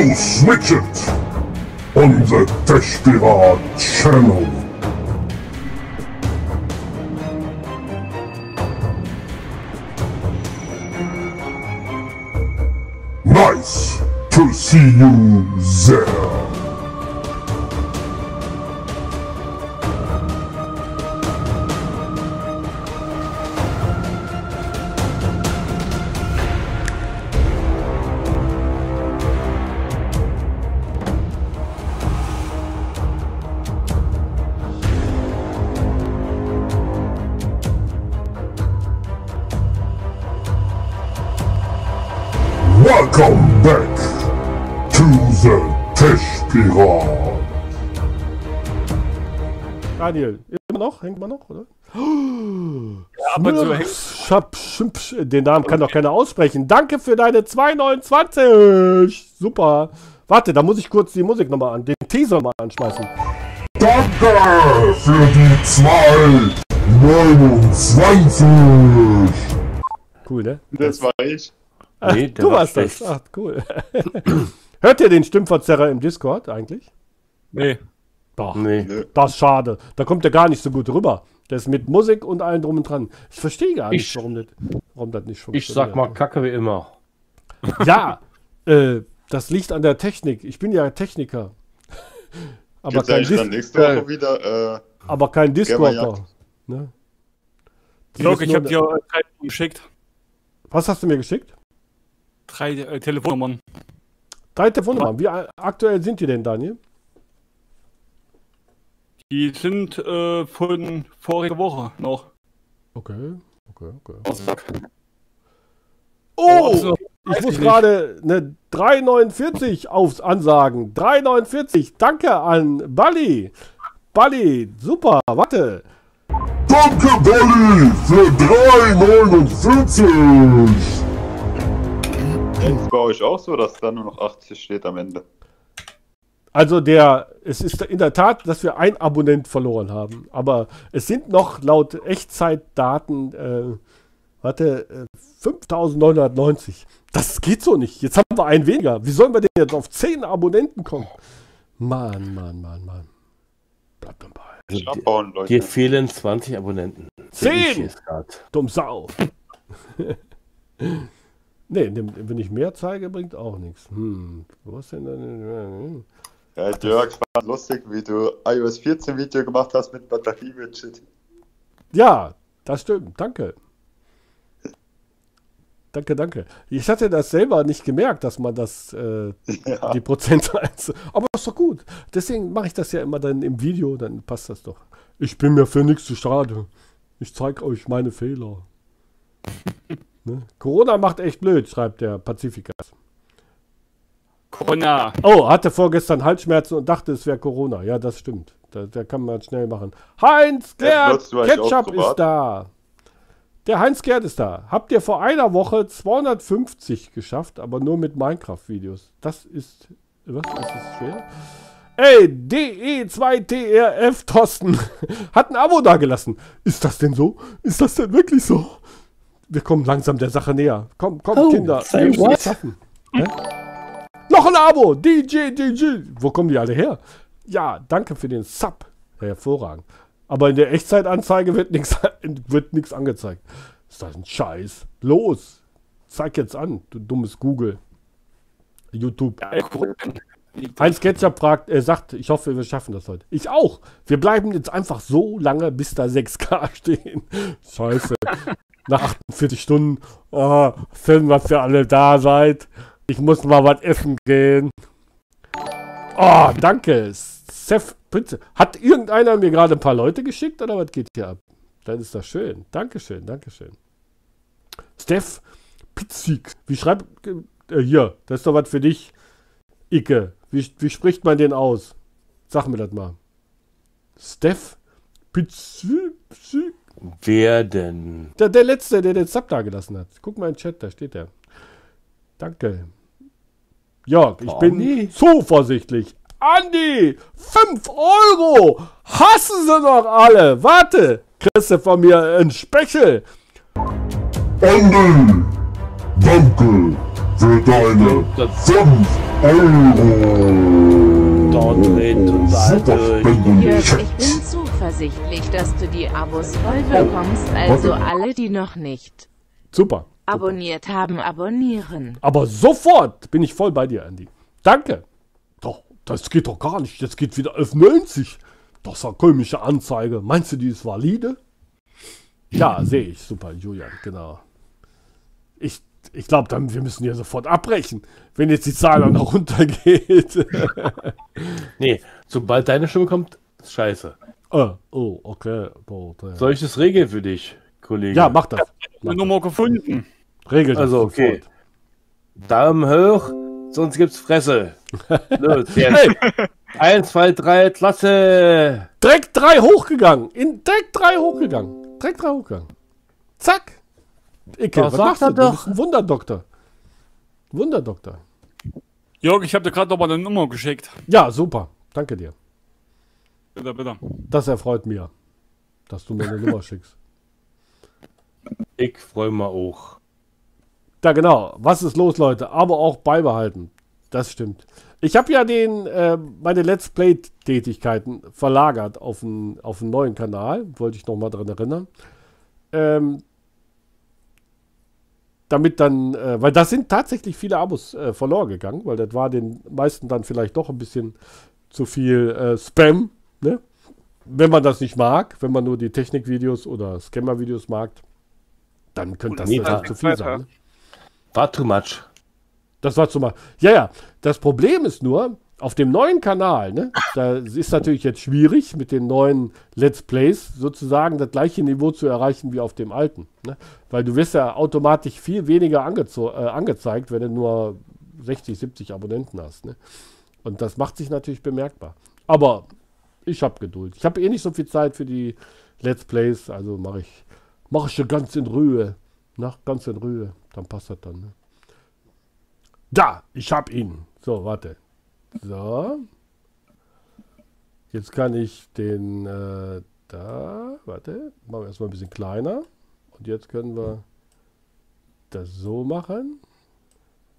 You switch it on the Tech channel. Nice to see you there. Aber so den Namen kann doch keiner aussprechen. Danke für deine 2,29. Super. Warte, da muss ich kurz die Musik nochmal an, den Teaser mal anschmeißen. Danke für die 229. Cool, ne? Das war ich. Ach, Nee, der du war warst das. schlecht. Ach, cool. Hört ihr den Stimmverzerrer im Discord eigentlich? Nee. Doch. Nee. Das ist schade. Da kommt er gar nicht so gut rüber. Der ist mit Musik und allem drum und dran. Ich verstehe gar nicht, Ich- warum das, warum das nicht Ich funktioniert. sag mal Kacke wie immer. Ja, äh, das liegt an der Technik. Ich bin ja Techniker. Aber Gibt's kein, Dis nächste Woche wieder? Äh, aber kein Discorder. Gamerjagd. Ne? Ist ich nur- hab dir äh, drei geschickt. Was hast du mir geschickt? Drei äh, Telefonnummern. Drei Telefonnummern. Wie aktuell sind die denn, Daniel? Die sind äh, von voriger Woche noch. Okay, okay, okay. Donnerstag. Oh! also, Ich muss gerade eine 3,49 aufs ansagen. 3,49. Danke an Bali. Bali, super. Warte. Danke, Bolli, für 349. ist bei euch auch so, dass da nur noch 80 steht am Ende? Also der, es ist in der Tat, dass wir ein Abonnent verloren haben. Aber es sind noch laut Echtzeitdaten, äh, warte, äh, 5990. Das geht so nicht. Jetzt haben wir einen weniger. Wie sollen wir denn jetzt auf 10 Abonnenten kommen? Mann, Mann, Mann, Mann. Bleibt am Ball. Ich abbauen, Leute. Dir fehlen 20 Abonnenten. Sehe ich Zehn! jetzt grad. Dumm Sau. nee, wenn ich mehr zeige, bringt auch nichts. Hm, wo ist denn dann? Ja, Jörg, fand lustig, wie du iOS 14 Video gemacht hast mit Batterie-Widget. Ja, das stimmt. Danke. Danke, danke. Ich hatte das selber nicht gemerkt, dass man das, äh, Ja. die Prozentzahl. Aber ist doch gut. Deswegen mache ich das ja immer dann im Video, dann passt das doch. Ich bin mir für nichts zu schade. Ich zeige euch meine Fehler. ne? Corona macht echt blöd, schreibt der Pazifikas. Corona. Oh, hatte vorgestern Halsschmerzen und dachte, es wäre Corona. Ja, das stimmt. Da, da kann man schnell machen. Heinz Gerd Ketchup ist da. Der Heinz Gerd ist da. Habt ihr vor einer Woche 250 geschafft, aber nur mit Minecraft-Videos. Das ist. Was? Ist das schwer? Ey, DE2TRF Thorsten hat ein Abo dagelassen. Ist das denn so? Ist das denn wirklich so? Wir kommen langsam der Sache näher. Komm, komm, Oh, Kinder. Wir müssen what? es schaffen. Hä? Noch ein Abo! DJ, DJ! Wo kommen die alle her? Ja, danke für den Sub. Hervorragend. Aber in der Echtzeitanzeige wird nichts wird nix angezeigt. Ist das ein Scheiß? Los! Zeig jetzt an, du dummes Google. YouTube. Heinz Ketchup fragt, er sagt, ich hoffe, wir schaffen das heute. Ich auch. Wir bleiben jetzt einfach so lange, bis da 6K stehen. Scheiße. Nach 48 Stunden. Oh, schön, dass ihr alle da seid. Ich muss mal was essen gehen. Oh, danke. Seth Prinze. Hat irgendeiner mir gerade ein paar Leute geschickt oder was geht hier ab? Dann ist das schön. Dankeschön, Dankeschön. Steph Pitzig. Wie schreibt. Äh, hier, das ist doch was für dich. Icke. Wie, wie spricht man den aus? Sag mir das mal. Steph Pitzig. Wer denn? Der, der letzte, der den Sub da gelassen hat. Guck mal in den Chat, da steht er. Danke. Jörg, ich bin Andi? zuversichtlich. Andi, 5 Euro. Hassen sie noch alle. Warte, kriegst du von mir ein Spechel. Andy, danke für deine Das- 5 Euro. Dort dreht uns Super. Jörg, ich bin zuversichtlich, dass du die Abos voll bekommst, also alle, die noch nicht Super. Abonniert haben, abonnieren. Aber sofort bin ich voll bei dir, Andy. Danke. Doch, das geht doch gar nicht. Jetzt geht wieder 11,90. Das ist eine komische Anzeige. Meinst du, die ist valide? Ja, sehe ich. Super, Julian, genau. Ich, ich glaube, dann wir müssen hier sofort abbrechen, wenn jetzt die Zahl dann noch runtergeht. Nee, sobald deine Stimme kommt, ist scheiße. Ah, oh, okay. Soll ich das regeln für dich, Kollege? Ja, mach das. Eine Nummer gefunden. Regel das Also, okay. sofort. Daumen hoch, sonst gibt's Fresse. Los, jetzt. Eins, zwei, drei, Klasse. Direkt drei hochgegangen. In, direkt drei hochgegangen. Direkt drei hochgegangen. Zack. Icke, Das was machst er du? Du doch. bist ein Wunderdoktor. Wunderdoktor. Jörg, ich habe dir gerade noch mal eine Nummer geschickt. Ja, super. Danke dir. Bitte, bitte. Das erfreut mir, dass du mir eine Nummer schickst. Ich freue mich auch. Ja, genau. Was ist los, Leute? Aber auch beibehalten. Das stimmt. Ich habe ja den, äh, meine Let's Play-Tätigkeiten verlagert auf einen, auf einen neuen Kanal. Wollte ich nochmal dran erinnern. Ähm, damit dann, äh, weil da sind tatsächlich viele Abos äh, verloren gegangen, weil das war den meisten dann vielleicht doch ein bisschen zu viel äh, Spam, ne? Wenn man das nicht mag, wenn man nur die Technikvideos oder Scammer-Videos mag, dann könnte das natürlich war- zu viel sein. Ne? War too much. Das war zumal. Ja, ja. Das Problem ist nur, auf dem neuen Kanal, ne, da ist natürlich jetzt schwierig, mit den neuen Let's Plays sozusagen das gleiche Niveau zu erreichen wie auf dem alten. Ne? Weil du wirst ja automatisch viel weniger angezo- äh, angezeigt, wenn du nur 60, 70 Abonnenten hast. Ne? Und das macht sich natürlich bemerkbar. Aber ich habe Geduld. Ich habe eh nicht so viel Zeit für die Let's Plays, also mache ich, mache ich schon ganz in Ruhe. Na, ganz in Ruhe. Dann passt das dann. Ne? Da, ich hab ihn. So, warte. So. Jetzt kann ich den äh, da, warte, machen wir erstmal ein bisschen kleiner. Und jetzt können wir das so machen.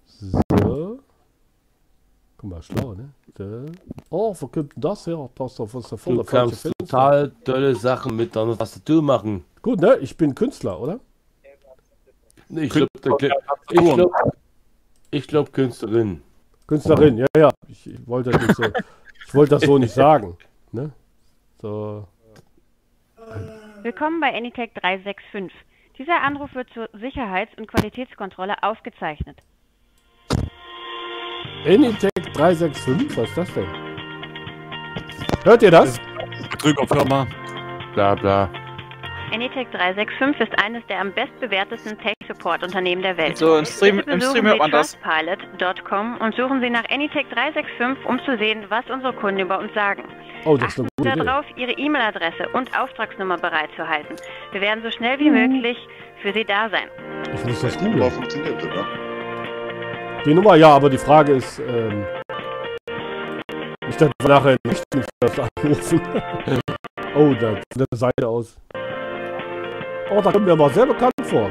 So. Guck mal, schlau, ne? So. Oh, wo kommt denn das her? Das ist doch was voll Du der falsche kannst Film. total tolle Sachen mit deiner Tastatur machen. Gut, ne? Ich bin Künstler, oder? Ich glaube, ich glaub, ich glaub Künstlerin. Künstlerin, ja, ja. Ich, ich wollte das nicht so, ich wollte das so nicht sagen. Ne? So. Willkommen bei Anytech 365. Dieser Anruf wird zur Sicherheits- und Qualitätskontrolle aufgezeichnet. Anytech 365, was ist das denn? Hört ihr das? Betrügerfirma. Bla bla. Anytech 365 ist eines der am bestbewertesten Tech-Support-Unternehmen der Welt. So, im Stream, im Stream hört Sie man das. trustpilot.com und suchen Sie nach Anytech 365, um zu sehen, was unsere Kunden über uns sagen. Oh, das ist Achten eine Sie gute Idee. darauf, Ihre E-Mail-Adresse und Auftragsnummer bereitzuhalten. Wir werden so schnell wie möglich für Sie da sein. Ich muss das googeln. funktioniert, oder? Die Nummer, ja, aber die Frage ist, ähm, dass wir nachher nicht anrufen. oh, da von der Seite aus. Oh, da kommt mir aber sehr bekannt vor.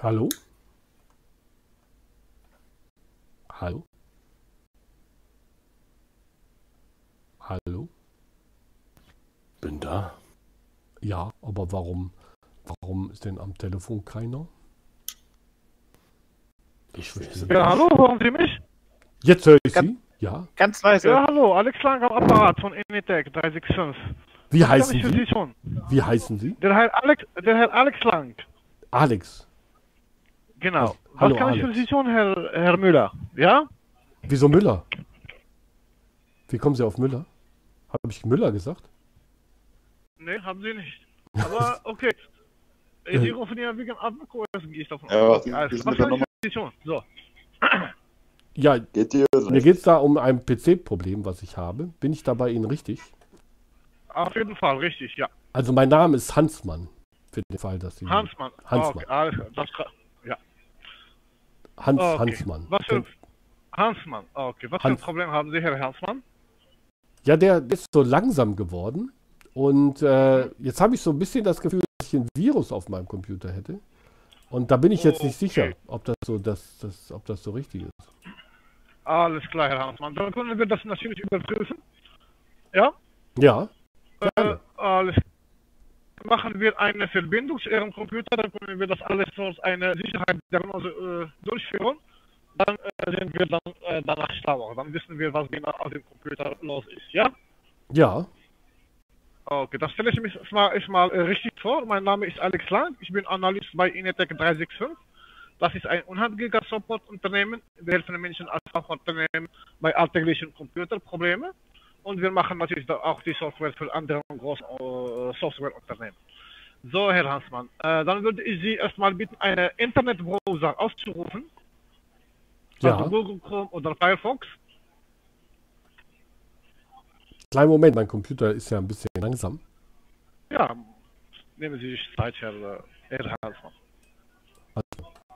Hallo? Hallo? Hallo? Bin da. Ja, aber warum, warum ist denn am Telefon keiner? Ich weiß Ja, nicht. Ja, hallo, hören Sie mich? Jetzt höre ich Ganz- Sie. Ja. Ganz leise. Ja, hallo, Alex Lang am Apparat von Enitec 365. Wie Was kann heißen ich für Sie? Sie tun? Wie heißen Sie? Der Herr Alex, der Herr Alex Lang. Alex. Genau. Oh, hallo, Was kann ich Alex. für Sie tun, Herr, Herr Müller? Ja? Wieso Müller? Wie kommen Sie auf Müller? Habe ich Müller gesagt? Nee, haben Sie nicht. Aber okay. Sie rufen ja wegen Abendkurs, gehe ich davon Ja, aus. was Also, ist was der kann ich für Sie tun? So. Ja, Geht mir geht es da um ein PC-Problem, was ich habe. Bin ich da bei Ihnen richtig? Auf jeden Fall, richtig, ja. Also mein Name ist Hansmann. Für den Fall, dass Sie... Hansmann. Hansmann. Okay, alles klar. Das, kann- ja. Hans, Okay. Hansmann. Was für, Hansmann. Okay, was für ein Hans- Problem haben Sie, Herr Hansmann? Ja, der ist so langsam geworden Und äh, jetzt habe ich so ein bisschen das Gefühl, dass ich ein Virus auf meinem Computer hätte. Und da bin ich jetzt nicht sicher, ob das so, das, das, ob das so richtig ist. Alles klar, Herr Hansmann. Dann können wir das natürlich überprüfen. Ja? Ja, Äh, alles Machen wir eine Verbindung zu Ihrem Computer, dann können wir das alles aus einer Sicherheitsdiagnose äh, durchführen. Dann äh, sind wir dann äh, danach schlauer. Dann wissen wir, was genau auf dem Computer los ist. Ja? ja, Okay, das stelle ich mich erstmal, erstmal äh, richtig vor. Mein Name ist Alex Lang. Ich bin Analyst bei Inetec 365. Das ist ein unabhängiger Support-Unternehmen. Wir helfen Menschen als auch Unternehmen bei alltäglichen Computerproblemen. Und wir machen natürlich auch die Software für andere große äh, Softwareunternehmen. So, Herr Hansmann, äh, dann würde ich Sie erstmal bitten, einen Internetbrowser auszurufen. ja. Also Google Chrome oder Firefox. Kleinen Moment, mein Computer ist ja ein bisschen langsam. Ja, nehmen Sie sich Zeit, Herr, äh, Herr Hansmann.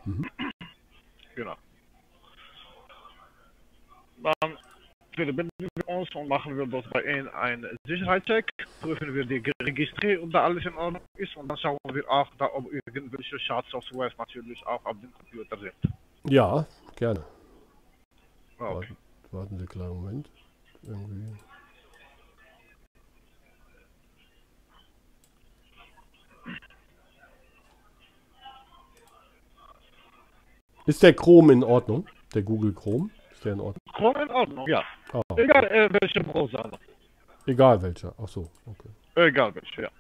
Mhm. Genau. Dann verbinden wir uns und machen wir dort bei Ihnen einen Sicherheitscheck, prüfen wir die Registrierung, ob da alles in Ordnung ist und dann schauen wir auch, da, ob irgendwelche Schadsoftwares natürlich auch auf dem Computer sind. Ja, gerne. Okay. Warten, warten Sie einen kleinen Moment. Irgendwie. Ist der Chrome in Ordnung? Der Google Chrome? Ist der in Ordnung? Chrome in Ordnung, ja. Ah, Egal äh, welche Browser. egal welcher. Ach so, okay. Egal welche, ja.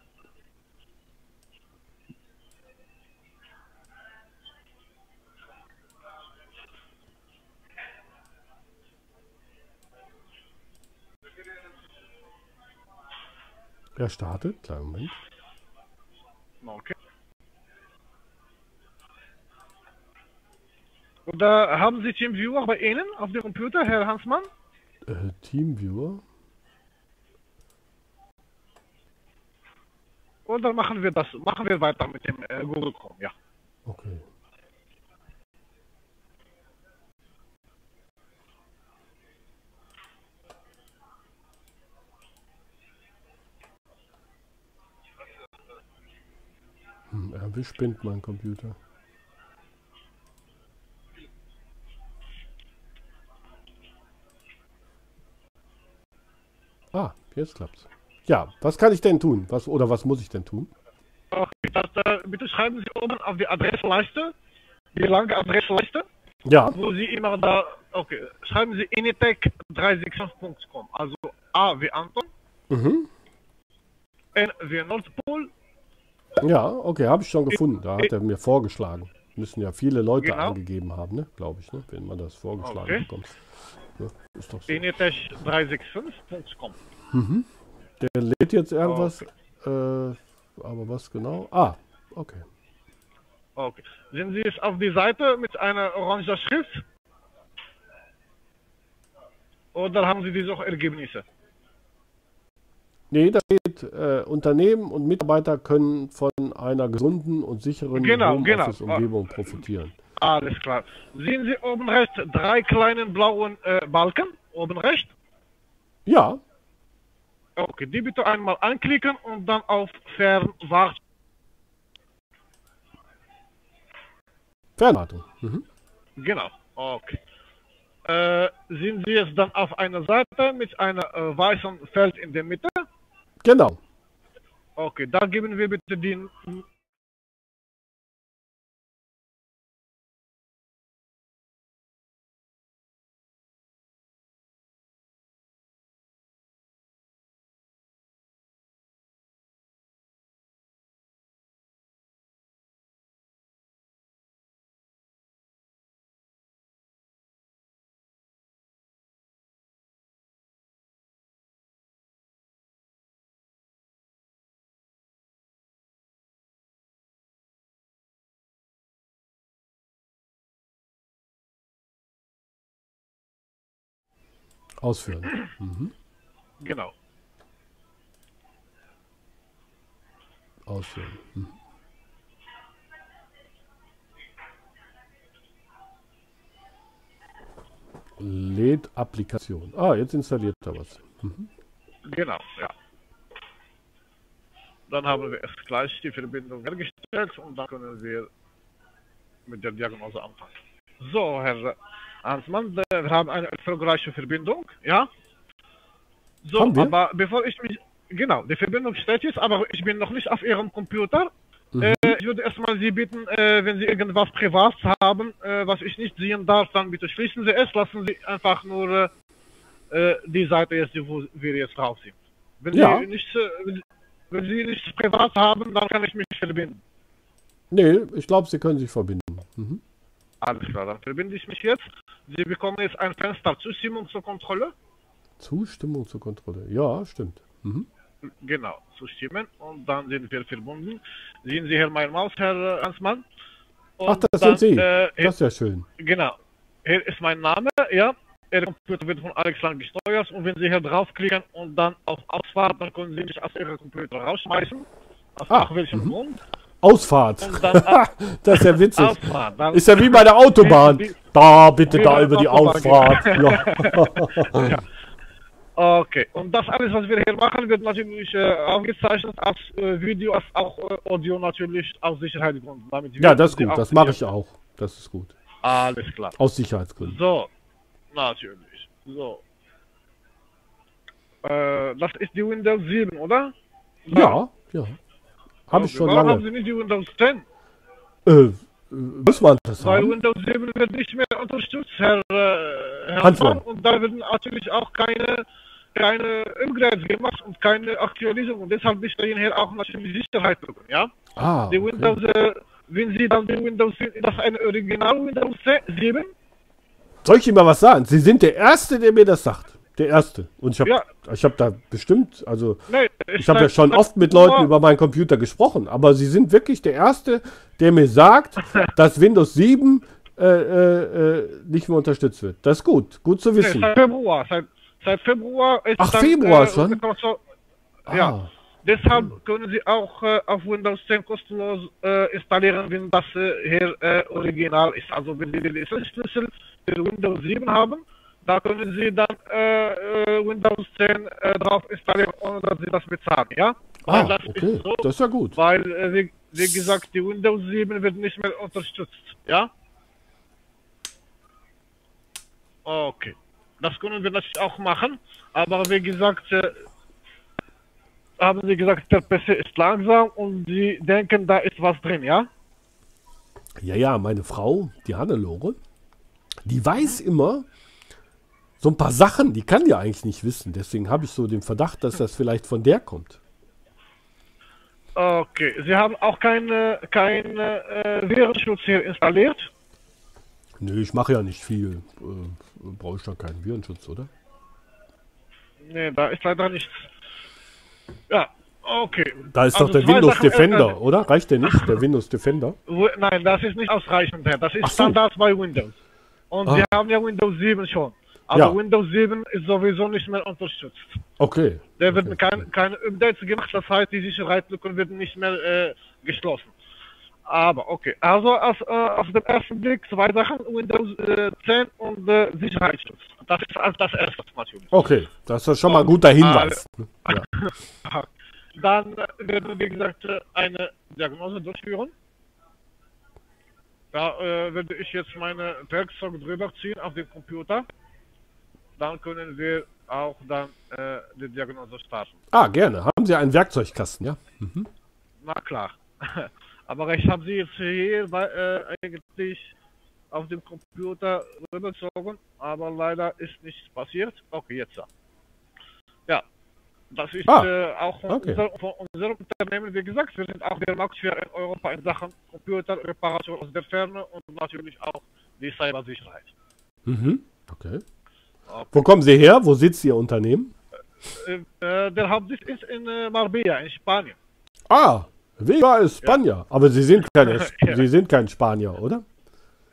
Er startet. Kleinen Moment. Okay. Und da haben Sie TeamViewer bei Ihnen auf dem Computer, Herr Hansmann? Äh, Teamviewer. Und dann machen wir das, machen wir weiter mit dem äh, Google Chrome, ja. Okay. Hm, er spinnt mein Computer. Ah, jetzt klappt's. Ja, was kann ich denn tun? Was oder was muss ich denn tun? Okay, das, äh, bitte schreiben Sie oben auf die Adressleiste, die lange Adressleiste, Ja, wo Sie immer da, okay, schreiben Sie initec365.com, also A wie Anton, mhm. N wie Nordpol, Ja, okay, habe ich schon gefunden. Da hat er mir vorgeschlagen. Müssen ja viele Leute Genau. angegeben haben, ne? Glaube ich, ne? Wenn man das vorgeschlagen Okay. bekommt. Ja, ist doch so. initec365.com. Der lädt jetzt irgendwas. Äh, aber was genau? Ah, okay. Okay. Sind Sie jetzt auf die Seite mit einer orangen Schrift? Oder haben Sie die Suchergebnisse? Nee, da steht, äh, Unternehmen und Mitarbeiter können von einer gesunden und sicheren Genau, genau. Homeoffice-Umgebung profitieren. Alles klar. Sehen Sie oben rechts drei kleinen blauen äh, Balken? Oben rechts? Ja, Okay, die bitte einmal anklicken und dann auf Fernwartung. Fernwartung. Mhm. Genau. Okay. Äh, sind Sie jetzt dann auf einer Seite mit einem äh, weißen Feld in der Mitte? Genau. Okay, da geben wir bitte die Ausführen. Mhm. Genau. Ausführen. Mhm. Lädt Applikation. Ah, jetzt installiert er was. Mhm. Genau, ja. dann haben wir erst gleich die Verbindung hergestellt und dann können wir mit der Diagnose anfangen. So, Herr Hansmann, äh, wir haben eine erfolgreiche Verbindung, ja? So, aber bevor ich mich, genau, die Verbindung steht jetzt, aber ich bin noch nicht auf Ihrem Computer. Mhm. Äh, ich würde erstmal Sie bitten, äh, wenn Sie irgendwas privat haben, äh, was ich nicht sehen darf, dann bitte schließen Sie es, lassen Sie einfach nur äh, die Seite jetzt, wo wir jetzt drauf sind. Wenn Ja. Sie nichts, äh, wenn, wenn Sie nichts privat haben, dann kann ich mich verbinden. Nee, ich glaube, Sie können sich verbinden. Mhm. Alles klar, dann verbinde ich mich jetzt. Sie bekommen jetzt ein Fenster Zustimmung zur Kontrolle. Zustimmung zur Kontrolle. Ja, stimmt. Mhm. Genau, zustimmen und dann sind wir verbunden. Sehen Sie hier meine Maus, Herr Hansmann? Und Ach, das dann, sind Sie. Äh, Das ist ja schön. genau, hier ist mein Name, ja. Der Computer wird von Alex Lang gesteuert und wenn Sie hier draufklicken und dann auf Ausfahrt, dann können Sie mich aus Ihrem Computer rausschmeißen. Aus Ah, welchem mhm. Grund? Ausfahrt. Das ist ja witzig. Ist ja wie bei der Autobahn. Da, bitte da über die Ausfahrt. Ja. Okay, und das alles, was wir hier machen, wird natürlich äh, aufgezeichnet als äh, Video, als auch äh, Audio natürlich aus Sicherheitsgründen. Damit ja, das ist gut. Das mache ich auch. Das ist gut. Alles klar. Aus Sicherheitsgründen. So, natürlich. So. Äh, das ist die Windows 7, oder? Ja, ja. Habe ich Okay, schon Warum haben lange. Sie nicht die Windows 10? Äh, muss man das Weil haben? Windows 7 wird nicht mehr unterstützt, Herr, äh, Herr Hansmann. Mann, und da werden natürlich auch keine, keine Upgrades gemacht und keine Aktualisierung. Und deshalb bestehen hier auch natürlich Sicherheitslücken, ja? Ah, Die okay. Windows, äh, wenn Sie dann die Windows, das ist eine Original Windows 7? Soll ich Ihnen mal was sagen? Sie sind der Erste, der mir das sagt. Der Erste. Und ich habe Ja. ich hab da bestimmt, also Nee, ich habe ja schon oft mit Leuten über meinen Computer gesprochen, aber Sie sind wirklich der Erste, der mir sagt, dass Windows 7 äh, äh, äh, nicht mehr unterstützt wird. Das ist gut, gut zu Nee, wissen. seit Februar. Seit, seit Februar ist Ach, dann, Februar äh, schon? Konsole- Ja. Ah, Deshalb können Sie auch äh, auf Windows 10 kostenlos äh, installieren, wenn das äh, hier äh, original ist. Also wenn Sie den Schlüssel für Windows 7 haben, da können Sie dann äh, äh, Windows 10 äh, drauf installieren, ohne dass Sie das bezahlen, ja? ah das okay, ist so, das ist ja gut. weil, äh, wie, wie gesagt, die Windows 7 wird nicht mehr unterstützt, ja? Okay. Das können wir natürlich auch machen, aber wie gesagt, äh, haben Sie gesagt, der PC ist langsam und Sie denken, da ist was drin, ja? Ja, ja, meine Frau, die Hannelore, die weiß immer so ein paar Sachen, die kann die eigentlich nicht wissen. Deswegen habe ich so den Verdacht, dass das vielleicht von der kommt. Okay. Sie haben auch keine, keine äh, Virenschutz hier installiert? Nö, ich mache ja nicht viel. Äh, Brauche ich da keinen Virenschutz, oder? Nee, da ist leider nichts. Ja, okay. Da ist Also doch der Windows Sachen, äh, Defender, oder? Reicht der nicht, der Windows Defender? Nein, das ist nicht ausreichend, Herr. Das ist so. Standard bei Windows. Und Ah. Sie haben ja Windows 7 schon. Aber Ja. Windows 7 ist sowieso nicht mehr unterstützt. Okay. Da werden Okay. kein, keine Updates gemacht, das heißt, die Sicherheitslücken werden nicht mehr äh, geschlossen. Aber okay, also aus, äh, auf den ersten Blick zwei Sachen, Windows äh, 10 und äh, Sicherheitsschutz. Das ist als das erste natürlich. Okay, das ist schon mal ein guter Hinweis. Ja. Dann äh, werden wir, wie gesagt, äh, eine Diagnose durchführen. Da äh, werde ich jetzt meine Werkzeuge drüber ziehen auf den Computer. Dann können wir auch dann äh, die Diagnose starten. Ah, gerne. Haben Sie einen Werkzeugkasten, ja? Na klar. Aber ich habe sie jetzt hier bei, äh, eigentlich auf dem Computer rübergezogen, aber leider ist nichts passiert. Okay, jetzt ja. Ja, das ist Ah, äh, auch von, okay. unser, von unserem Unternehmen, wie gesagt, wir sind auch der Marktführer in Europa in Sachen Computerreparation aus der Ferne und natürlich auch die Cybersicherheit. Mhm. Okay. Wo kommen Sie her? Wo sitzt Ihr Unternehmen? Äh, äh, der Hauptsitz ist in äh, Marbella, in Spanien. Ah, Vega ist Spanier. Aber Sie sind, keine, Ja. Sie sind kein Spanier, oder?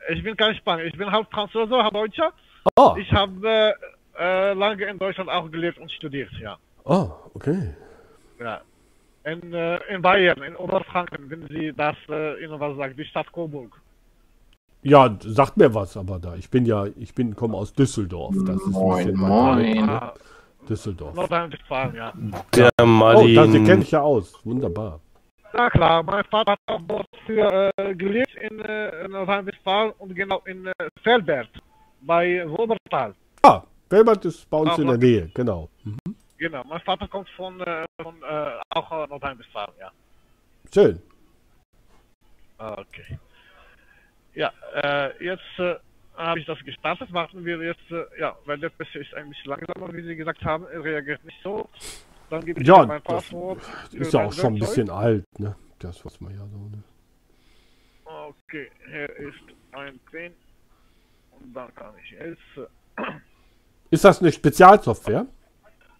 Ich bin kein Spanier, ich bin halb Franzose, halb Deutscher. Ah, Ich habe äh, lange in Deutschland auch gelebt und studiert, ja. ah okay. ja. In, äh, in Bayern, in Oberfranken, wenn Sie das äh, Ihnen was sagt, die Stadt Coburg. Ja, sagt mir was, aber da. Ich bin ja, ich bin, komme aus Düsseldorf. Das ist ein Moin, weg, moin. ne? Ah, Düsseldorf. Nordrhein-Westfalen, ja. Der Oh, Martin. das kenne ich ja aus. Wunderbar. Na klar, mein Vater hat auch dort für, äh, gelebt in, äh, in Nordrhein-Westfalen und genau in äh, Velbert bei Wobertal. Ah, Belbert ist bei uns Auch in der Nähe, genau. Genau, mein Vater kommt von, äh, von äh, auch äh, Nordrhein-Westfalen, ja. Schön. Okay. Ja, äh, jetzt äh, habe ich das gestartet. Warten wir jetzt, äh, ja, weil der PC ist ein bisschen langsamer, wie Sie gesagt haben. Er reagiert nicht so. Dann gebe ich Ja, mein das Passwort. Ist ja auch schon ein bisschen alt, ne? Das, was man ja so, ne? Okay, hier ist ein Pin. Und dann kann ich jetzt. Äh, Ist das eine Spezialsoftware?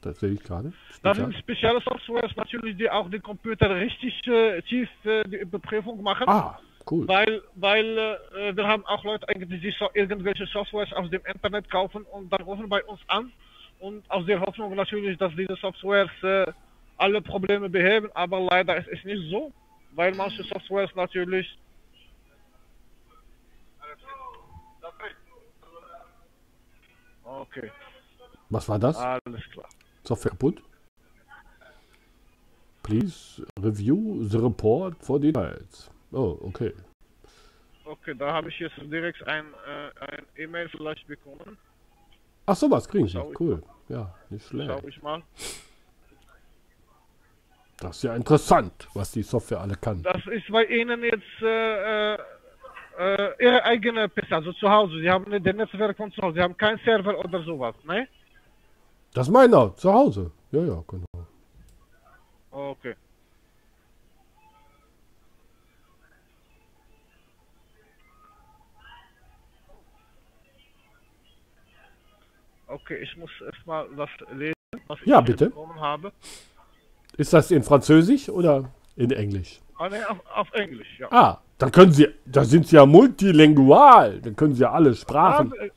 Das sehe ich gerade. das sind spezielle Softwares natürlich, die auch den Computer richtig äh, tief äh, die Überprüfung machen. Ah, cool. Weil, weil äh, wir haben auch Leute eigentlich, die so irgendwelche Softwares aus dem Internet kaufen und dann rufen bei uns an und aus der Hoffnung natürlich, dass diese Softwares äh, alle Probleme beheben, aber leider ist es nicht so, weil manche Softwares natürlich Okay, Was war das? alles klar. Software kaputt? Please review the report for details. Oh, okay. Okay, da habe ich jetzt direkt ein, äh, E-Mail vielleicht bekommen. Ach, sowas kriegen Sie. Schau ich Cool. Ja, nicht Schau schlecht. ich mal. Das ist ja interessant, was die Software alle kann. Das ist bei Ihnen jetzt äh, äh, äh, Ihre eigene PC, also zu Hause. Sie haben den Netzwerk von zu Hause. Sie haben keinen Server oder sowas, ne? Das meiner, zu Hause. Ja, ja, genau. Okay. Okay, ich muss erstmal das lesen, was ich Ja, hier bitte. bekommen habe. Ist das in Französisch oder in Englisch? Ah, ne, auf, auf Englisch, ja. Ah, dann können Sie, da sind Sie ja multilingual. Dann können Sie ja alle Sprachen. Ah, äh,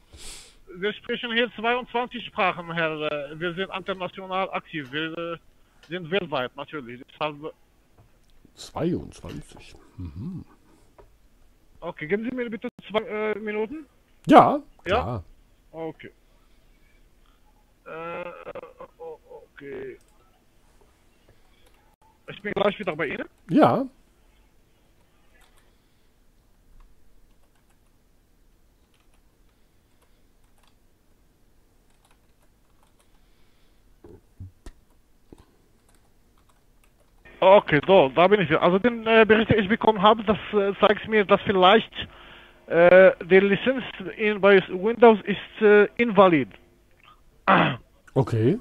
wir sprechen hier 22 Sprachen, Herr. äh, Wir sind international aktiv. Wir äh, sind weltweit natürlich. Deshalb, 22. okay, geben Sie mir bitte zwei äh, Minuten. Ja, Ja. klar. Okay. Äh, o- okay. Ich bin gleich wieder bei Ihnen. Ja. Okay, so, da bin ich wieder. Also den äh, Bericht, den ich bekommen habe, das äh, zeigt mir, dass vielleicht äh, die Lizenz in, bei Windows ist äh, invalid. Okay.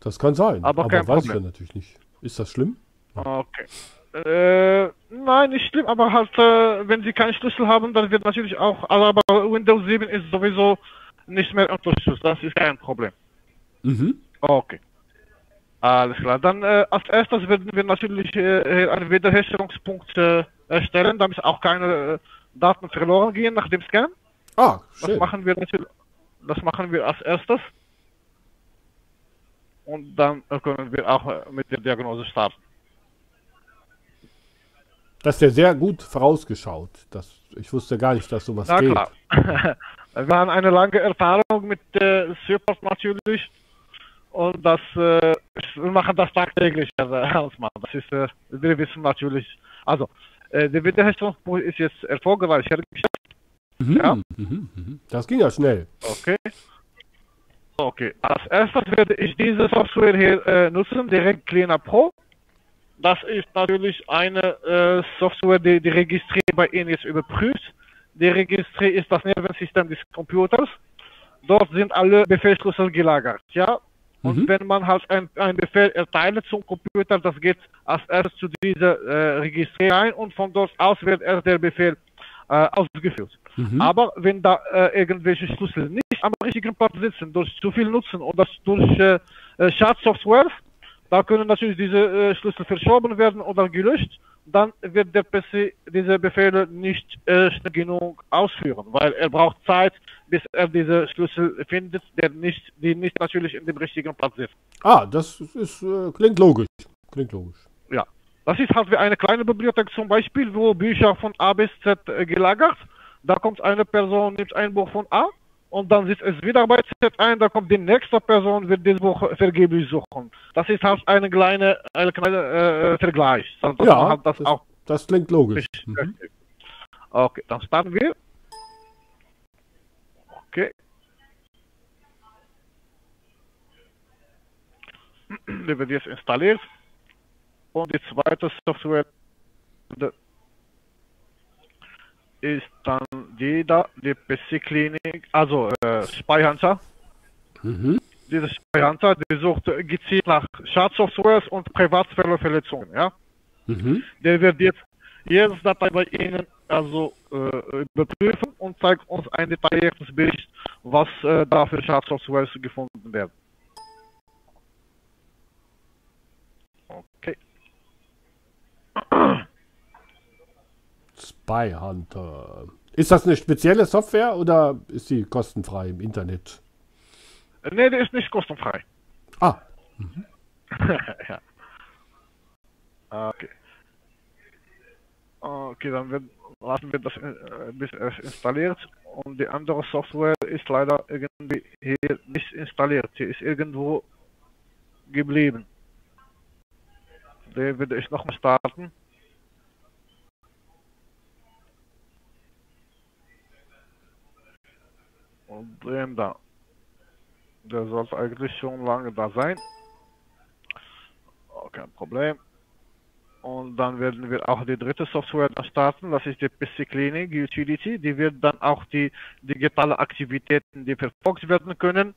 Das kann sein. Aber kein weiß ich ja natürlich nicht. Ist das schlimm? Okay. Äh, nein, nicht schlimm, aber halt, äh, wenn Sie keinen Schlüssel haben, dann wird natürlich auch, aber Windows 7 ist sowieso nicht mehr unterstützt. Das ist kein Problem. Mhm. Okay. Alles klar. Dann äh, als erstes werden wir natürlich äh, einen Wiederherstellungspunkt äh, erstellen, damit auch keine äh, Daten verloren gehen nach dem Scan. Ah, Das schön. machen wir natürlich, das machen wir als erstes. Und dann können wir auch mit der Diagnose starten. Das ist ja sehr gut vorausgeschaut. Das, ich wusste gar nicht, dass sowas Na geht. klar. wir haben eine lange Erfahrung mit äh, Support natürlich. Und das, äh, wir machen das tagtäglich, Herr äh, Hausmann. Das ist, äh, wir wissen natürlich. Also, äh, der Wiederherstellungspunkt ist jetzt erfolgreich hergestellt. Mhm. Ja. Mhm. Mhm. Das ging ja schnell. Okay. Okay. Als erstes werde ich diese Software hier äh, nutzen, direkt Cleaner Pro. Das ist natürlich eine äh, Software, die die Registrie bei Ihnen jetzt überprüft. Die Registrie ist das Nervensystem des Computers. Dort sind alle Befehlsschlüssel gelagert, ja. Und Mhm. wenn man halt ein, ein Befehl erteilt zum Computer, das geht als erstes zu dieser äh, Registrie ein und von dort aus wird erst der Befehl äh, ausgeführt. Mhm. Aber wenn da äh, irgendwelche Schlüssel nicht am richtigen Platz sitzen, durch zu viel Nutzen oder durch äh, äh, Schadsoftware, da können natürlich diese äh, Schlüssel verschoben werden oder gelöscht. Dann wird der PC diese Befehle nicht äh, schnell genug ausführen, weil er braucht Zeit, bis er diese Schlüssel findet, der nicht, die nicht natürlich in dem richtigen Platz sind. Ah, das ist, klingt logisch. Klingt logisch. Ja, das ist halt wie eine kleine Bibliothek zum Beispiel, wo Bücher von A bis Z äh, gelagert. Da kommt eine Person, nimmt ein Buch von A und dann sitzt es wieder bei Z1, da kommt die nächste Person, wird diese Woche vergeblich suchen. Das ist halt eine kleine, eine kleine äh, Vergleich. Man Ja, halt das, das, das klingt logisch. Mhm. Okay, dann starten wir. Okay. Die wird jetzt installiert. Und die zweite Software ist dann die da, die PC-Klinik, also äh, Spyhunter. Mhm. Diese Spyhunter, die sucht gezielt nach Schadsoftwares und Privatsphäreverletzungen, ja. Mhm. Der wird jetzt jedes Datei bei Ihnen also äh, überprüfen und zeigt uns ein detailliertes Bericht, was äh, da für Schadsoftwares gefunden werden. Okay. Spy Hunter. Ist das eine spezielle Software oder ist sie kostenfrei im Internet? Äh, Nee, der ist nicht kostenfrei. Ah, ja. Okay. Okay, dann wird, lassen wir das, äh, bis es installiert. Und die andere Software ist leider irgendwie hier nicht installiert. Sie ist irgendwo geblieben. Den würde ich nochmal starten. Und den da. Der sollte eigentlich schon lange da sein. Oh, kein Problem. Und dann werden wir auch die dritte Software da starten, das ist die PC Clinic Utility. Die wird dann auch die digitale Aktivitäten, die verfolgt werden können.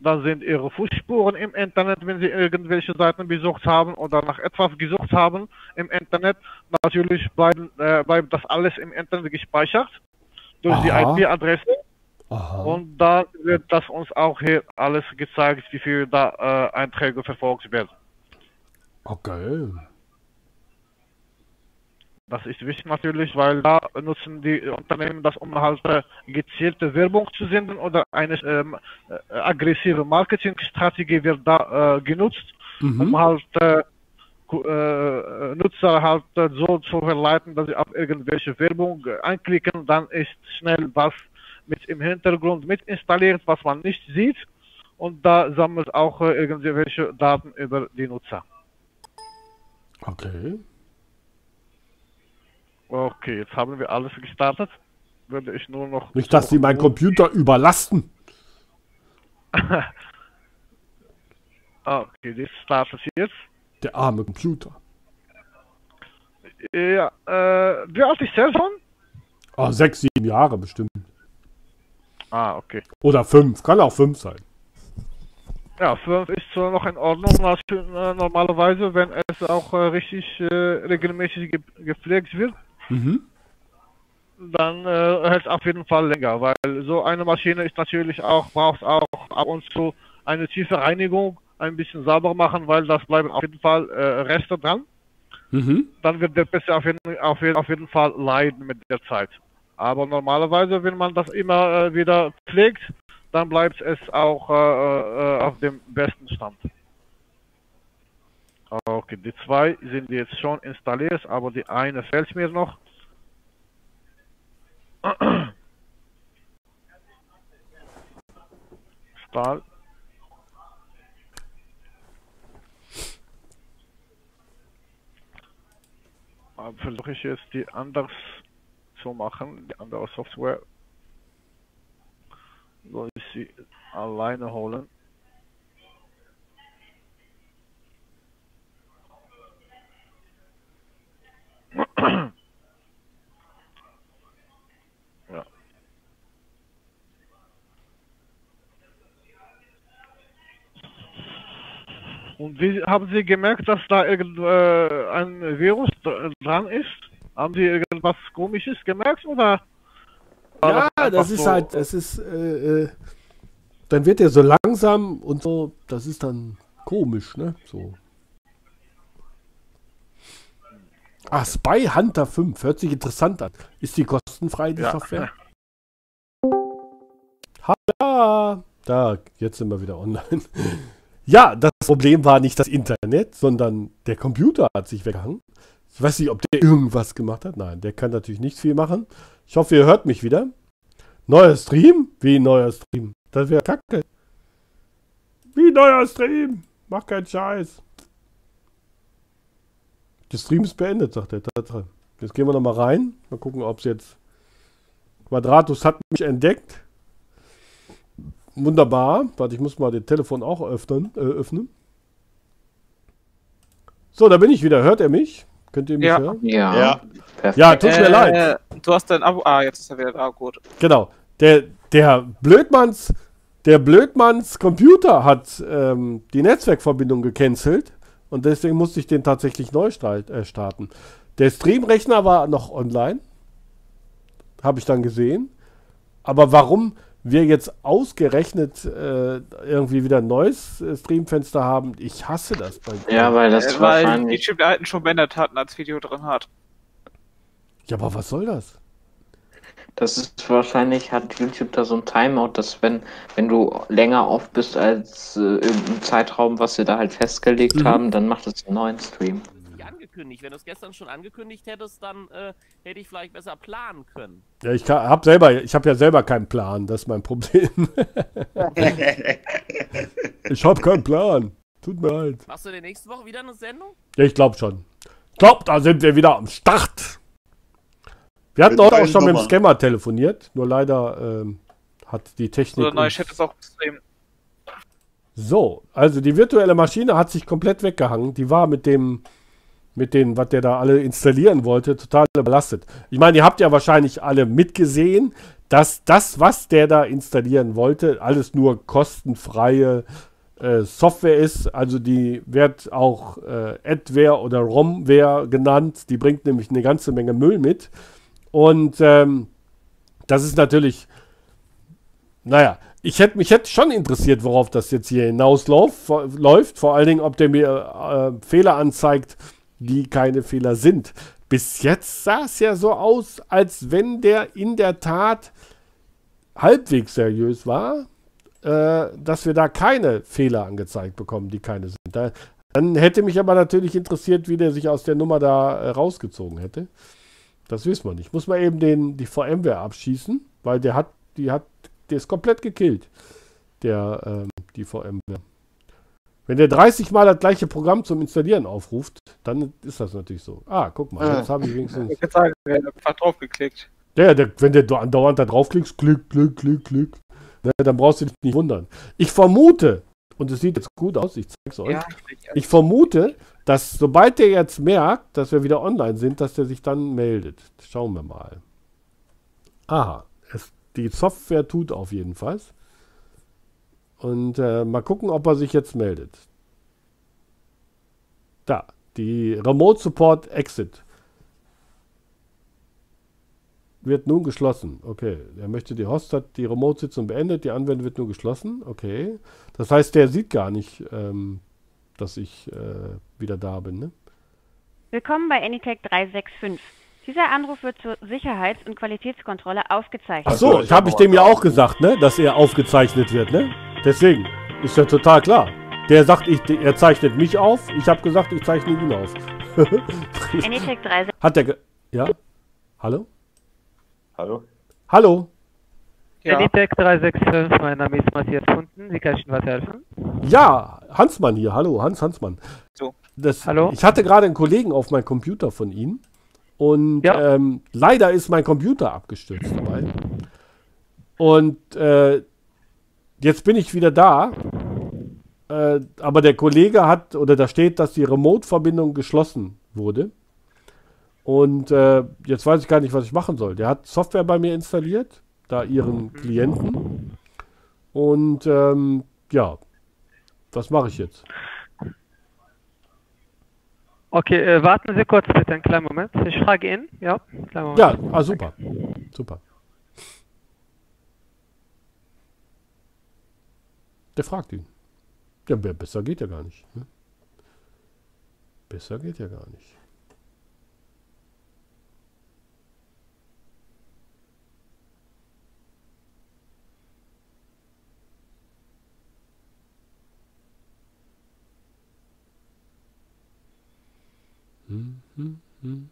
Da sind ihre Fußspuren im Internet, wenn sie irgendwelche Seiten besucht haben oder nach etwas gesucht haben im Internet. Natürlich bleiben, äh, bleibt das alles im Internet gespeichert durch die Aha. IP-Adresse. Aha. Und da wird das uns auch hier alles gezeigt, wie viel da äh, Einträge verfolgt werden. Okay. Das ist wichtig natürlich, weil da nutzen die Unternehmen das, um halt äh, gezielte Werbung zu senden oder eine ähm, äh, aggressive Marketingstrategie wird da äh, genutzt, Mhm. um halt äh, äh, Nutzer halt so zu verleiten, dass sie auf irgendwelche Werbung anklicken, dann ist schnell was mit im Hintergrund mit installiert, was man nicht sieht und da sammelt auch äh, irgendwelche Daten über die Nutzer. Okay. Okay, jetzt haben wir alles gestartet. Würde ich nur noch. Nicht, dass sie meinen Computer überlasten. Okay, das startet jetzt. Der arme Computer. Ja, äh, wie alt ist der schon? Ah, sechs, sieben Jahre bestimmt. Ah, okay. Oder fünf. Kann auch fünf sein. Ja, 5 ist zwar noch in Ordnung, als, äh, normalerweise, wenn es auch äh, richtig äh, regelmäßig ge gepflegt wird, Mhm. dann äh, hält es auf jeden Fall länger, weil so eine Maschine ist natürlich auch, braucht auch ab und zu eine tiefe Reinigung, ein bisschen sauber machen, weil das bleiben auf jeden Fall äh, Reste dran. Mhm. dann wird der PC auf jeden, auf, jeden, auf jeden Fall leiden mit der Zeit. Aber normalerweise, wenn man das immer äh, wieder pflegt, dann bleibt es auch äh, äh, auf dem besten Stand. Okay, die zwei sind jetzt schon installiert, aber die eine fehlt mir noch. Stahl. Versuche ich jetzt die anders zu machen, die andere Software. Soll ich sie alleine holen? Und wie haben Sie gemerkt, dass da irgend äh, Virus dr- dran ist? Haben Sie irgendwas Komisches gemerkt oder? Ja, einfach das ist so- halt, das ist, äh, äh, dann wird er so langsam und so, das ist dann komisch, ne? So. Ah, Spy Hunter 5, hört sich interessant an. Ist die kostenfrei, die Ja. Software? Hallo! Da, jetzt sind wir wieder online. Ja, das Problem war nicht das Internet, sondern der Computer hat sich weggehangen. Ich weiß nicht, ob der irgendwas gemacht hat. Nein, der kann natürlich nicht viel machen. Ich hoffe, ihr hört mich wieder. Neuer Stream? Wie neuer Stream? Das wäre kacke. Wie neuer Stream? Mach keinen Scheiß. Der Stream ist beendet, sagt der Tatsache. Jetzt gehen wir nochmal rein. Mal gucken, ob es jetzt. Quadratus hat mich entdeckt. Wunderbar. Warte, ich muss mal das Telefon auch öffnen. Äh, öffnen. So, da bin ich wieder. Hört er mich? Könnt ihr mich Ja. hören? Ja. Ja. Perfekt. Ja, tut mir leid. Äh, Du hast dein Abo. Ah, jetzt ist er wieder da. Gut. Genau. Der, der Blödmanns, der Blödmanns Computer hat ähm, die Netzwerkverbindung gecancelt und deswegen musste ich den tatsächlich neu äh, starten. Der Streamrechner war noch online. Habe ich dann gesehen. Aber warum wir jetzt ausgerechnet äh, irgendwie wieder ein neues äh, Streamfenster haben, ich hasse das. Bei Ja, weil das Äh, weil. YouTube der alten schon beendet hatten, als Video drin hat. ja, aber was soll das? Das ist wahrscheinlich, hat YouTube da so ein Timeout, dass wenn, wenn du länger auf bist als äh, irgendein Zeitraum, was sie da halt festgelegt Mhm. haben, dann macht es einen neuen Stream. Angekündigt. Wenn du es gestern schon angekündigt hättest, dann äh, hätte ich vielleicht besser planen können. Ja, ich habe selber, ich habe ja selber keinen Plan, das ist mein Problem. ich habe keinen Plan. Tut mir leid. Machst du in der nächsten Woche wieder eine Sendung? Ja, ich glaube schon. Ich glaube, da sind wir wieder am Start. Wir hatten heute auch schon mit dem. Scammer telefoniert, nur leider ähm, hat die Technik. Oder uns- Chat ist auch extrem. So, also die virtuelle Maschine hat sich komplett weggehangen. Die war mit dem, mit den, was der da alle installieren wollte, total belastet. Ich meine, ihr habt ja wahrscheinlich alle mitgesehen, dass das, was der da installieren wollte, alles nur kostenfreie äh, Software ist. Also die wird auch äh, Adware oder Romware genannt. Die bringt nämlich eine ganze Menge Müll mit. Und ähm, das ist natürlich naja, ich hätte mich hätte schon interessiert, worauf das jetzt hier hinausläuft. Vor, läuft. Vor allen Dingen, ob der mir äh, Fehler anzeigt, die keine Fehler sind. Bis jetzt sah es ja so aus, als wenn der in der Tat halbwegs seriös war, äh, dass wir da keine Fehler angezeigt bekommen, die keine sind. Da, dann hätte mich aber natürlich interessiert, wie der sich aus der Nummer da äh, rausgezogen hätte. Das wissen wir nicht. Muss man eben den, die VMware abschießen, weil der hat, die hat, der ist komplett gekillt, der, ähm, die VMware. Wenn der 30 Mal das gleiche Programm zum Installieren aufruft, dann ist das natürlich so. Ah, guck mal, jetzt habe ich wenigstens. Ich sagen, haben einfach draufgeklickt. Ja, der, wenn du andauernd da draufklickst, klick, klick, klick, klick, ne, dann brauchst du dich nicht wundern. Ich vermute, und es sieht jetzt gut aus, ich zeig's euch. Ja, Ich vermute, dass sobald der jetzt merkt, dass wir wieder online sind, dass der sich dann meldet. Schauen wir mal. Aha, es, die Software tut auf jeden Fall. Und äh, mal gucken, ob er sich jetzt meldet. Da, die Remote Support Exit wird nun geschlossen. Okay, er möchte die Host hat die Remote-Sitzung beendet, die Anwendung wird nun geschlossen. Okay, das heißt, der sieht gar nicht, ähm, dass ich äh, wieder da bin. Ne? Willkommen bei Anytech 365. Dieser Anruf wird zur Sicherheits- und Qualitätskontrolle aufgezeichnet. Ach so, ich habe ich dem ja auch gesagt, ne, dass er aufgezeichnet wird, ne? Deswegen ist ja total klar. Der sagt, ich, er zeichnet mich auf. Ich habe gesagt, ich zeichne ihn auf. Anytech 365. Hat der, ge ja? Hallo? Hallo? Hallo? Ja. Anytech 365, mein Name ist Matthias Kunden. Wie kann ich Ihnen weiterhelfen? Ja, Hansmann hier. Hallo, Hans Hansmann. So. Das, Hallo? Ich hatte gerade einen Kollegen auf meinem Computer von Ihnen. Und Ja. ähm, leider ist mein Computer abgestürzt dabei. Und äh, jetzt bin ich wieder da. Äh, aber der Kollege hat, oder da steht, dass die Remote-Verbindung geschlossen wurde. Und äh, jetzt weiß ich gar nicht, was ich machen soll. Der hat Software bei mir installiert, da ihren Klienten. Und ähm, ja, was mache ich jetzt? Okay, äh, warten Sie kurz bitte einen kleinen Moment. Ich frage ihn. Ja. Ja, ah, super. Super. Der fragt ihn. Ja, besser geht ja gar nicht. Ne? Besser geht ja gar nicht. Mm-hmm.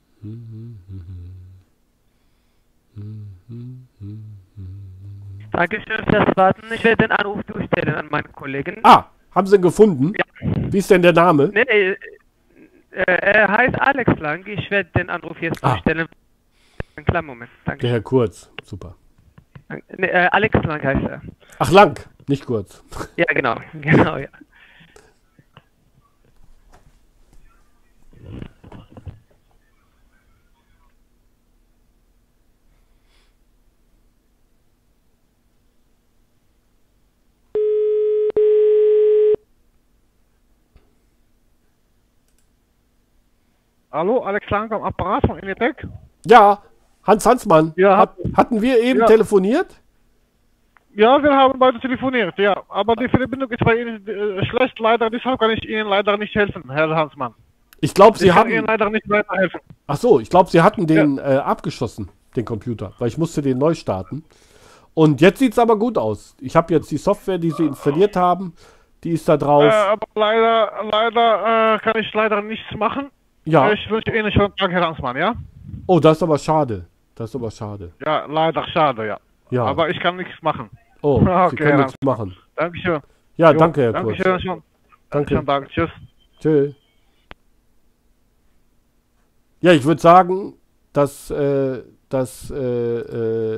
Dankeschön fürs Warten. Ich werde den Anruf durchstellen an meinen Kollegen. Ah, haben Sie ihn gefunden? Wie ist denn der Name? Nee, nee, äh, er heißt Alex Lang. Ich werde den Anruf jetzt Ah. durchstellen. Einen kleinen Moment. Danke. Der Herr Kurz. Super. Nee, äh, Alex Lang heißt er. Ach, lang, nicht kurz. Ja, genau. Genau, ja. Hallo, Alex Lang am Apparat von Inetec. Ja, Hans Hansmann. Ja. Hat, hatten wir eben Ja. telefoniert? Ja, wir haben beide telefoniert, ja. Aber die Verbindung ist bei Ihnen äh, schlecht, leider. Deshalb kann ich Ihnen leider nicht helfen, Herr Hansmann. Ich glaube, Sie ich kann hatten. Ihnen leider nicht weiterhelfen. Ach so, ich glaube, Sie hatten den äh, abgeschossen, den Computer, weil ich musste den neu starten. Und jetzt sieht es aber gut aus. Ich habe jetzt die Software, die Sie installiert haben, die ist da drauf. Äh, aber leider, leider äh, kann ich leider nichts machen. Ja. Ich wünsche Ihnen schönen Tag, Herr Hansmann, ja? Oh, das ist aber schade. Das ist aber schade. Ja, leider, schade, ja. Ja. Aber ich kann nichts machen. Oh, Sie okay, können Herr nichts machen. Dankeschön. Ja, Jo, danke, Herr Kurz. Dankeschön, schon. Danke. Schönen Tag, tschüss. Tschö. Ja, ich würde sagen, dass, äh, dass, äh, äh,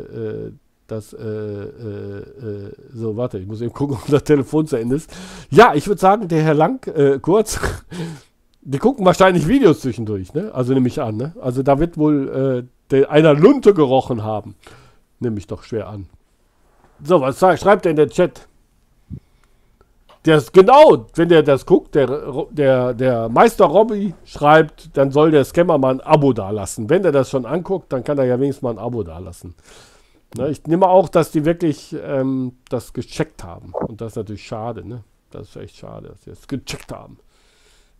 äh, dass, äh, äh, äh, so, warte, ich muss eben gucken, ob das Telefon zu Ende ist. Ja, ich würde sagen, der Herr Lang, äh, kurz, die gucken wahrscheinlich Videos zwischendurch, ne? Also nehme ich an, ne? Also da wird wohl äh, der, einer Lunte gerochen haben. Nehme ich doch schwer an. So, was sagt, schreibt er in der Chat? Der genau, wenn der das guckt, der, der, der Meister Robby schreibt, dann soll der Scammer mal ein Abo dalassen. Wenn der das schon anguckt, dann kann er ja wenigstens mal ein Abo dalassen. Ne, ich nehme auch, dass die wirklich ähm, das gecheckt haben. Und das ist natürlich schade, ne? Das ist echt schade, dass sie es gecheckt haben.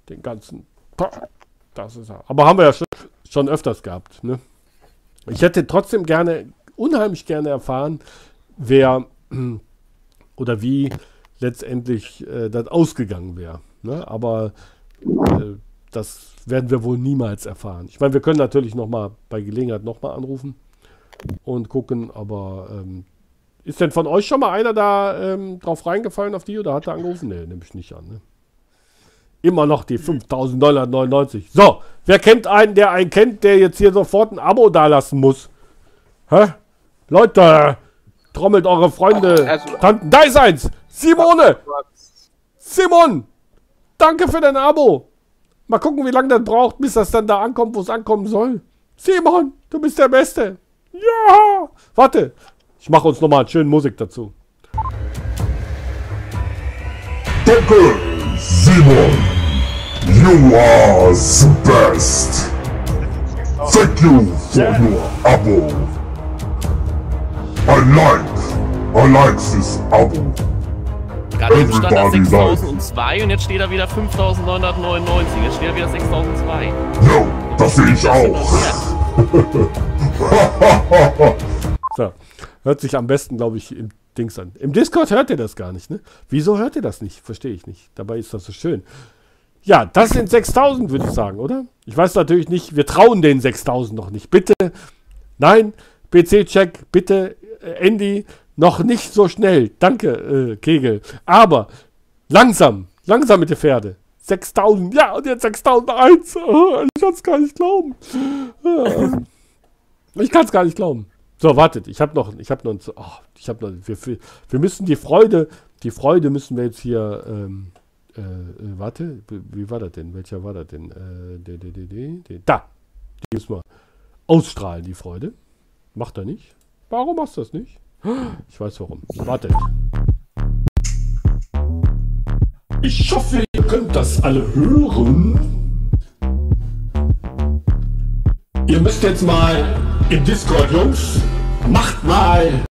Den ganzen. Das ist Aber haben wir ja schon, schon öfters gehabt, ne? Ich hätte trotzdem gerne, unheimlich gerne erfahren, wer oder wie letztendlich äh, das ausgegangen wäre. Ne? Aber äh, das werden wir wohl niemals erfahren. Ich meine, wir können natürlich noch mal bei Gelegenheit noch mal anrufen und gucken, aber ähm, ist denn von euch schon mal einer da ähm, drauf reingefallen auf die oder hat er angerufen? Nee, nehme ich nicht an. Ne? Immer noch die 5999. So, wer kennt einen, der einen kennt, der jetzt hier sofort ein Abo dalassen muss? Hä? Leute, trommelt eure Freunde, Also- Tanten. Da ist eins! Simone! Simon! Danke für dein Abo! Mal gucken, wie lange das braucht, bis das dann da ankommt, wo es ankommen soll. Simon, du bist der Beste! Ja! Warte, ich mache uns nochmal schön Musik dazu. Danke, Simon. You are the best. Thank you for your abo. I like, I like this abo. Gerade eben stand Everybody 6002 und jetzt steht da wieder 5999. Jetzt steht da wieder 6002. Jo, das sehe ich auch. So, hört sich am besten, glaube ich, im Dings an. Im Discord hört ihr das gar nicht, ne? Wieso hört ihr das nicht? Verstehe ich nicht. Dabei ist das so schön. Ja, das sind 6000, würde ich sagen, oder? Ich weiß natürlich nicht, wir trauen den 6000 noch nicht. Bitte, nein, PC-Check, bitte, äh, Andy, noch nicht so schnell. Danke, äh, Kegel. Aber langsam, langsam mit der Pferde. 6000, ja, und jetzt 6001. Oh, ich kann es gar nicht glauben. Ah. Ich kann es gar nicht glauben. So, wartet, ich habe noch, ich habe noch, oh, ich habe noch, wir, wir, wir müssen die Freude, die Freude müssen wir jetzt hier, ähm, äh, äh, warte, wie war das denn? Welcher war das denn? Äh, da, die müssen wir ausstrahlen, die Freude. Macht er nicht? Warum machst du das nicht? Ich weiß warum. Wartet. Ich hoffe, ihr könnt das alle hören. Ihr müsst jetzt mal im Discord, Jungs, macht mal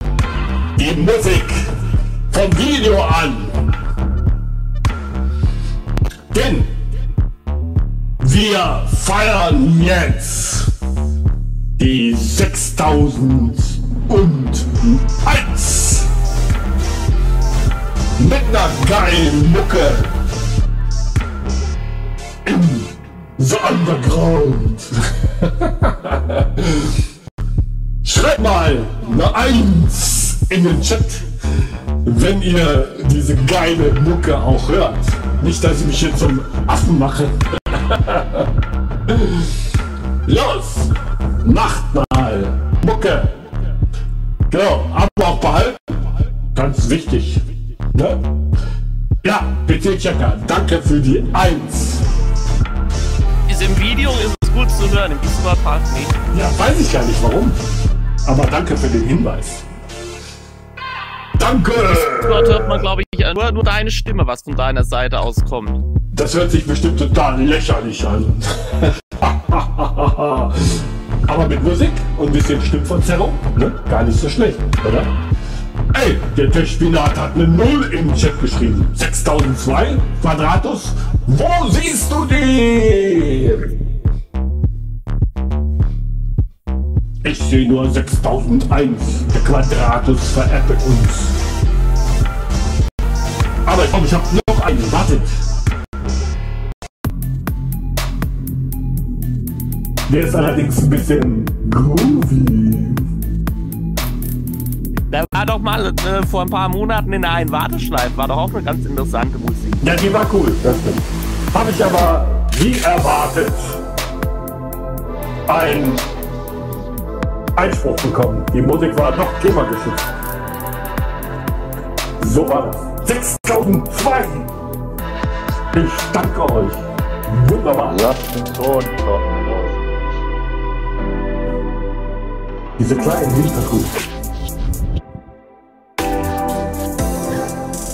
die Musik vom Video an. Denn wir feiern jetzt die 6001 mit einer geilen Mucke im The Underground. Schreib mal eine Eins in den Chat, wenn ihr diese geile Mucke auch hört. Nicht, dass ich mich jetzt zum Affen mache. Los, macht mal Mucke. Genau, aber auch behalten. Ganz wichtig. Ne? Ja, PC-Checker, danke für die Eins. Ist im Video ist es gut zu hören, im Discord-Part nicht. Ja, weiß ich gar nicht warum. Aber danke für den Hinweis. Danke! Dort hört man, glaube ich, nur, nur deine Stimme, was von deiner Seite aus kommt. Das hört sich bestimmt total lächerlich an. Aber mit Musik und ein bisschen Stimmverzerrung, ne? Gar nicht so schlecht, oder? Ey, der Tech-Spinat hat eine Null im Chat geschrieben. 6002 Quadratus. Wo siehst du die? Ich sehe nur 6001. Der Quadratus veräppelt uns. Aber ich glaube, ich habe noch einen. Wartet. Der ist allerdings ein bisschen groovy. Da war doch mal äh, vor ein paar Monaten in der einen Warteschleife, war doch auch eine ganz interessante Musik. Ja, die war cool, das stimmt. Habe ich aber wie erwartet ein Einspruch bekommen. Die Musik war doch klimageschützt. So war das. 6002! Ich danke euch. Wunderbar. Lasst den Ton kommen. Diese kleinen Hintergrund.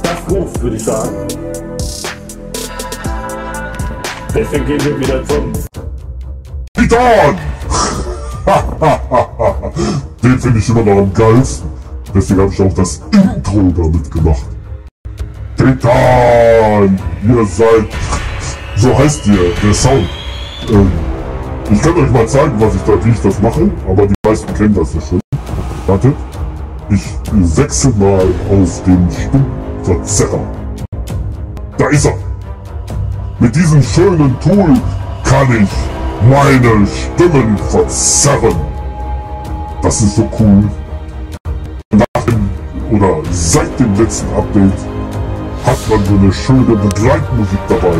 Das Groove, würde ich sagen. Deswegen gehen wir wieder zum Den finde ich immer noch am geilsten. Deswegen habe ich auch das Intro damit gemacht. Titan! Ihr seid... So heißt ihr, der Sound. Ähm, ich kann euch mal zeigen, was ich da, wie ich das mache, aber die meisten kennen das ja schon. Wartet. Ich wechsle mal auf den Stimmverzerrer. Da ist er. Mit diesem schönen Tool kann ich meine Stimmen verzerren. Das ist so cool. Nach dem, oder seit dem letzten Update hat man so eine schöne Begleitmusik dabei.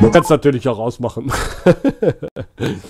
Man kann es natürlich auch ausmachen.